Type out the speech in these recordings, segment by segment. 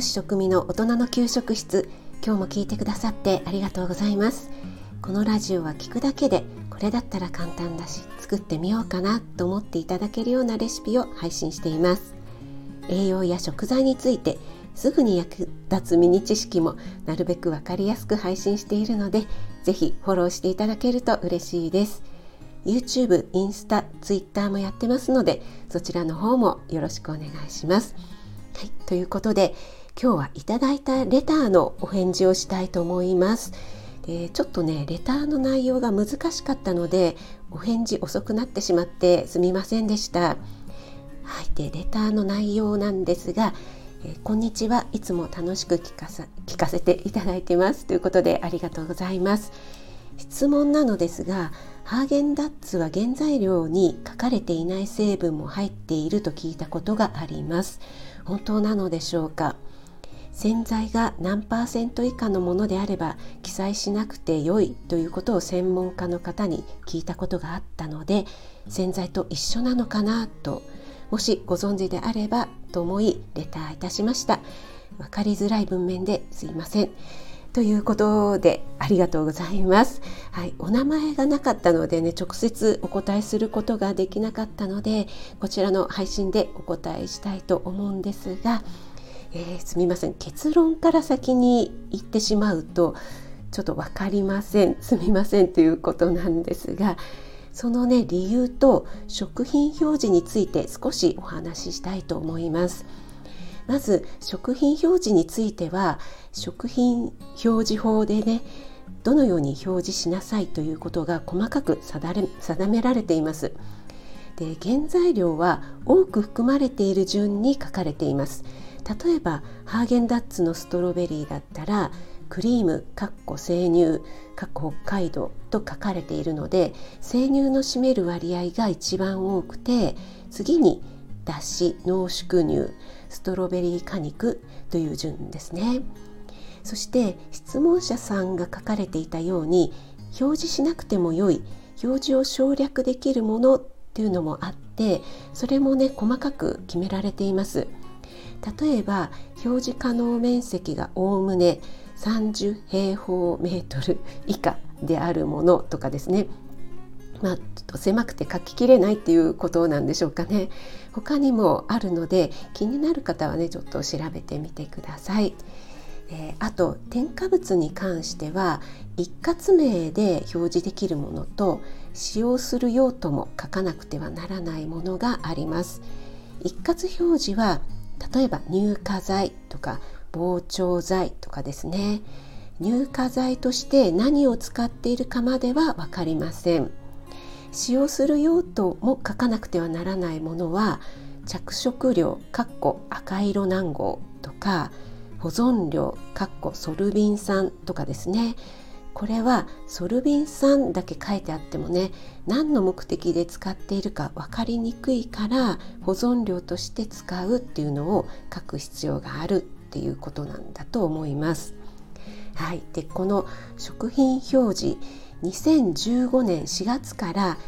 子食味の大人の給食室。今日も聞いてくださってありがとうございます。このラジオは聞くだけでこれだったら簡単だし作ってみようかなと思っていただけるようなレシピを配信しています。栄養や食材についてすぐに役立つミニ知識もなるべくわかりやすく配信しているのでぜひフォローしていただけると嬉しいです。YouTube、インスタ、Twitter もやってますのでそちらの方もよろしくお願いします。はい、ということで今日はいただいたレターのお返事をしたいと思います。でちょっとねレターの内容が難しかったのでお返事遅くなってしまってすみませんでした。はい、でレターの内容なんですがえー、こんにちは。いつも楽しく聞かさ聞かせていただいてます。ということでありがとうございます。質問なのですがハーゲンダッツは原材料に書かれていない成分も入っていると聞いたことがあります。本当なのでしょうか？洗剤が何パーセント以下のものであれば記載しなくて良いということを専門家の方に聞いたことがあったので洗剤と一緒なのかなともしご存知であればと思いレターいたしました分かりづらい文面ですいませんということでありがとうございます。はい、お名前がなかったのでね直接お答えすることができなかったのでこちらの配信でお答えしたいと思うんですが、えー、すみません結論から先に言ってしまうとちょっと分かりませんすみませんということなんですがそのね理由と食品表示について少しお話ししたいと思います。まず食品表示については食品表示法でねどのように表示しなさいということが細かく定められています。で原材料は多く含まれている順に書かれています。例えばハーゲンダッツのストロベリーだったらクリームかっこ生乳かっこ北海道と書かれているので生乳の占める割合が一番多くて次にだし濃縮乳ストロベリー果肉という順ですね。そして質問者さんが書かれていたように表示しなくても良い表示を省略できるものっていうのもあってそれもね細かく決められています。例えば表示可能面積がおおむね30平方メートル以下であるものとかですねまあ、ちょっと狭くて書ききれないっていうことなんでしょうかね他にもあるので気になる方はねちょっと調べてみてください。えー、あと添加物に関しては一括名で表示できるものと使用する用途も書かなくてはならないものがあります。一括表示は例えば乳化剤とか膨張剤とかですね。乳化剤として何を使っているかまでは分かりません。使用する用途も書かなくてはならないものは着色料赤色軟号とか保存料ソルビン酸とかですね。これはソルビン酸だけ書いてあってもね何の目的で使っているか分かりにくいから保存料として使うっていうのを書く必要があるっていうことなんだと思います。はい、でこの食品表示2015年4月から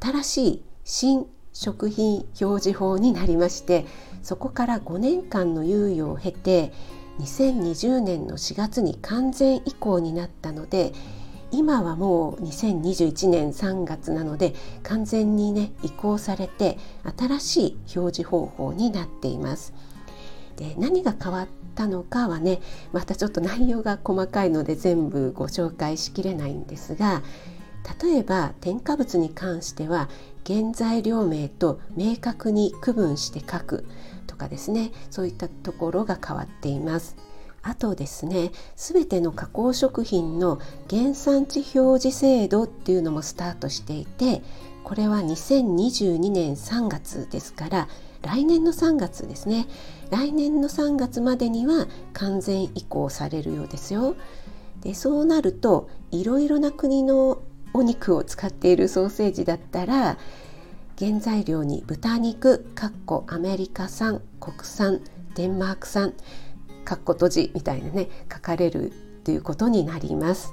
新しい新食品表示法になりましてそこから5年間の猶予を経て2020年の4月に完全移行になったので今はもう2021年3月なので完全にね移行されて新しい表示方法になっています。で何が変わったのかはねまたちょっと内容が細かいので全部ご紹介しきれないんですが例えば添加物に関しては原材料名と明確に区分して書くとかですねそういったところが変わっています。あとですね全ての加工食品の原産地表示制度っていうのもスタートしていてこれは2022年3月ですから来年の3月ですね来年の3月までには完全移行されるようですよ。でそうなるといろいろな国のお肉を使っているソーセージだったら原材料に豚肉かっこアメリカ産国産デンマーク産かっこ閉じみたいなね書かれるということになります。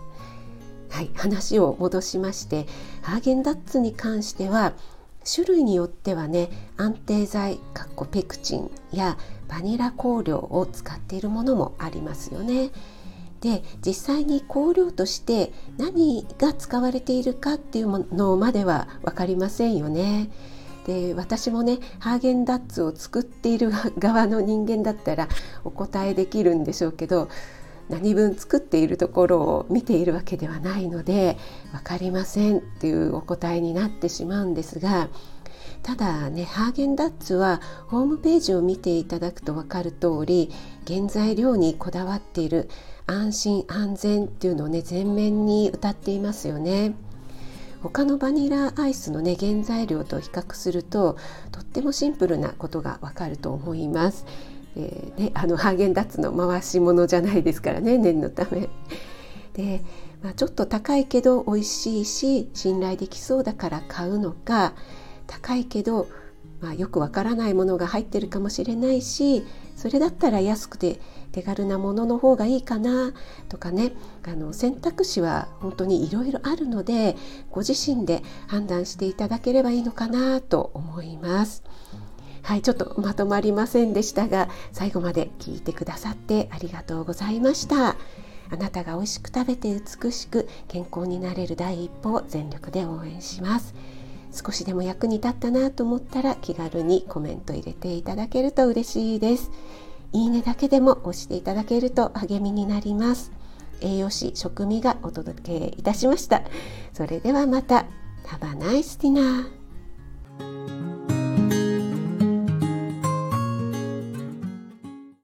はい、話を戻しましてハーゲンダッツに関しては種類によってはね安定剤かっこペクチンやバニラ香料を使っているものもありますよね。で実際に香料として何が使われているかっていうものまでは分かりませんよね。で私もねハーゲンダッツを作っている 側の人間だったらお答えできるんでしょうけど何分作っているところを見ているわけではないので分かりませんっていうお答えになってしまうんですがただねハーゲンダッツはホームページを見ていただくと分かる通り原材料にこだわっている安心安全っていうのをね前面に歌っていますよね。他のバニラアイスのね原材料と比較するととってもシンプルなことがわかると思います。えーね、あのハーゲンダッツの回し物じゃないですからね念のため。で、まあ、ちょっと高いけど美味しいし信頼できそうだから買うのか高いけど、まあ、よくわからないものが入ってるかもしれないしそれだったら安くて手軽なものの方がいいかなとかねあの選択肢は本当にいろいろあるのでご自身で判断していただければいいのかなと思います。はい、ちょっとまとまりませんでしたが最後まで聞いてくださってありがとうございました。あなたが美味しく食べて美しく健康になれる第一歩を全力で応援します。少しでも役に立ったなと思ったら気軽にコメント入れていただけると嬉しいです。いいねだけでも押していただけると励みになります。栄養士食味がお届けいたしました。それではまた。Have a nice dinner!